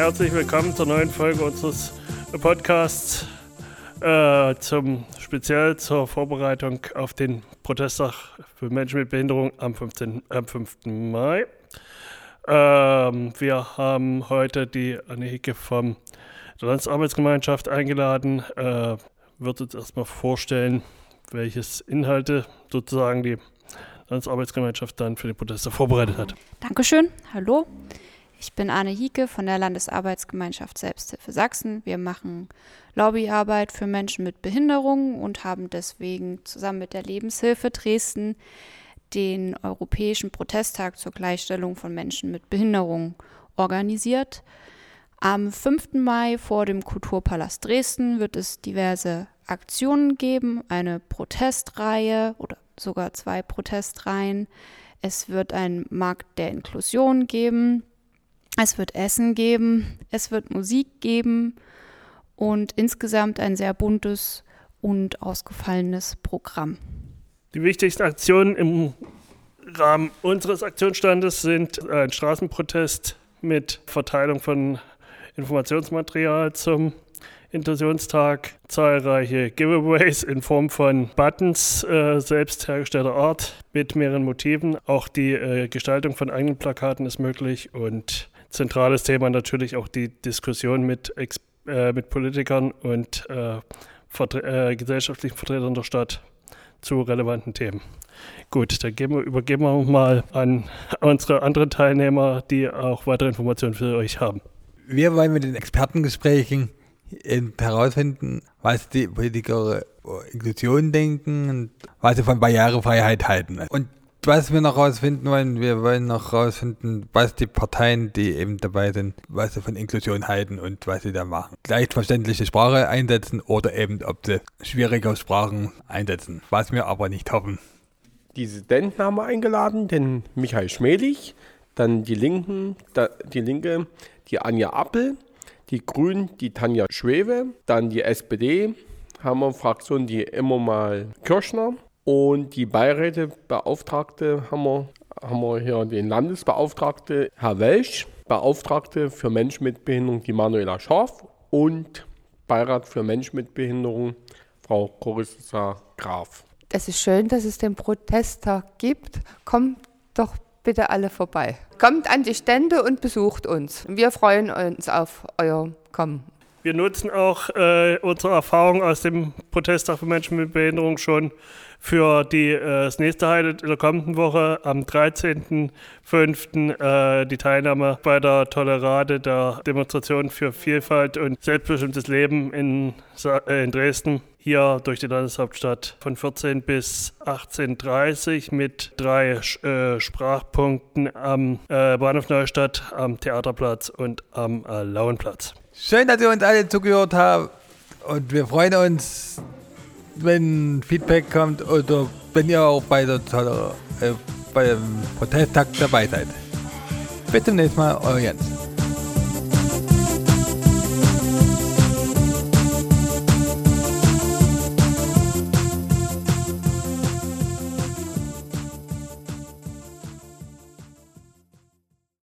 Herzlich willkommen zur neuen Folge unseres Podcasts äh, zum speziell zur Vorbereitung auf den Protesttag für Menschen mit Behinderung am, 15, am 5. Mai. Ähm, wir haben heute die Anneke vom der Landesarbeitsgemeinschaft eingeladen. Äh, wird uns erstmal vorstellen, welches Inhalte sozusagen die Landesarbeitsgemeinschaft dann für die Proteste vorbereitet hat. Dankeschön. Hallo. Ich bin Arne Hieke von der Landesarbeitsgemeinschaft Selbsthilfe Sachsen. Wir machen Lobbyarbeit für Menschen mit Behinderungen und haben deswegen zusammen mit der Lebenshilfe Dresden den Europäischen Protesttag zur Gleichstellung von Menschen mit Behinderungen organisiert. Am 5. Mai vor dem Kulturpalast Dresden wird es diverse Aktionen geben, eine Protestreihe oder sogar zwei Protestreihen. Es wird einen Markt der Inklusion geben. Es wird Essen geben. Es wird Musik geben. Und insgesamt ein sehr buntes und ausgefallenes Programm. Die wichtigsten Aktionen im Rahmen unseres Aktionsstandes sind ein Straßenprotest mit Verteilung von Informationsmaterial zum Intentionstag zahlreiche Giveaways in Form von Buttons äh, selbst hergestellter Art mit mehreren Motiven. Auch die äh, Gestaltung von eigenen Plakaten ist möglich und zentrales Thema natürlich auch die Diskussion mit, äh, mit Politikern und äh, vertre äh, gesellschaftlichen Vertretern der Stadt zu relevanten Themen. Gut, dann wir, übergeben wir mal an unsere anderen Teilnehmer, die auch weitere Informationen für euch haben. Wir wollen mit den Expertengesprächen herausfinden, was die Politiker Inklusion denken und was sie von Barrierefreiheit halten. Und was wir noch herausfinden wollen, wir wollen noch herausfinden, was die Parteien, die eben dabei sind, was sie von Inklusion halten und was sie da machen. Leichtverständliche Sprache einsetzen oder eben, ob sie schwierige Sprachen einsetzen, was wir aber nicht hoffen. Die Dissidenten haben wir eingeladen, den Michael Schmelig, dann die Linken, die Linke, die Anja Appel, die Grünen, die Tanja Schwebe, dann die SPD, haben wir Fraktion die immer mal Kirschner und die Beirätebeauftragte haben wir, haben wir hier den Landesbeauftragte Herr Welsch, Beauftragte für Menschen mit Behinderung die Manuela Scharf und Beirat für Menschen mit Behinderung Frau Corissa Graf. Es ist schön, dass es den Protesttag gibt. Kommt doch bitte alle vorbei. Kommt an die Stände und besucht uns. Wir freuen uns auf euer Kommen. Wir nutzen auch äh, unsere Erfahrung aus dem Protesttag für Menschen mit Behinderung schon für die, äh, das nächste Highlight in der kommenden Woche am 13.05. Äh, die Teilnahme bei der Tolerade der Demonstration für Vielfalt und selbstbestimmtes Leben in, äh, in Dresden hier durch die Landeshauptstadt von 14 bis 18.30 mit drei äh, Sprachpunkten am äh, Bahnhof Neustadt, am Theaterplatz und am äh, Lauenplatz. Schön, dass ihr uns alle zugehört habt und wir freuen uns, wenn Feedback kommt oder wenn ihr auch bei der äh, bei dem Protesttag dabei seid. Bis zum nächsten Mal, euer Jens.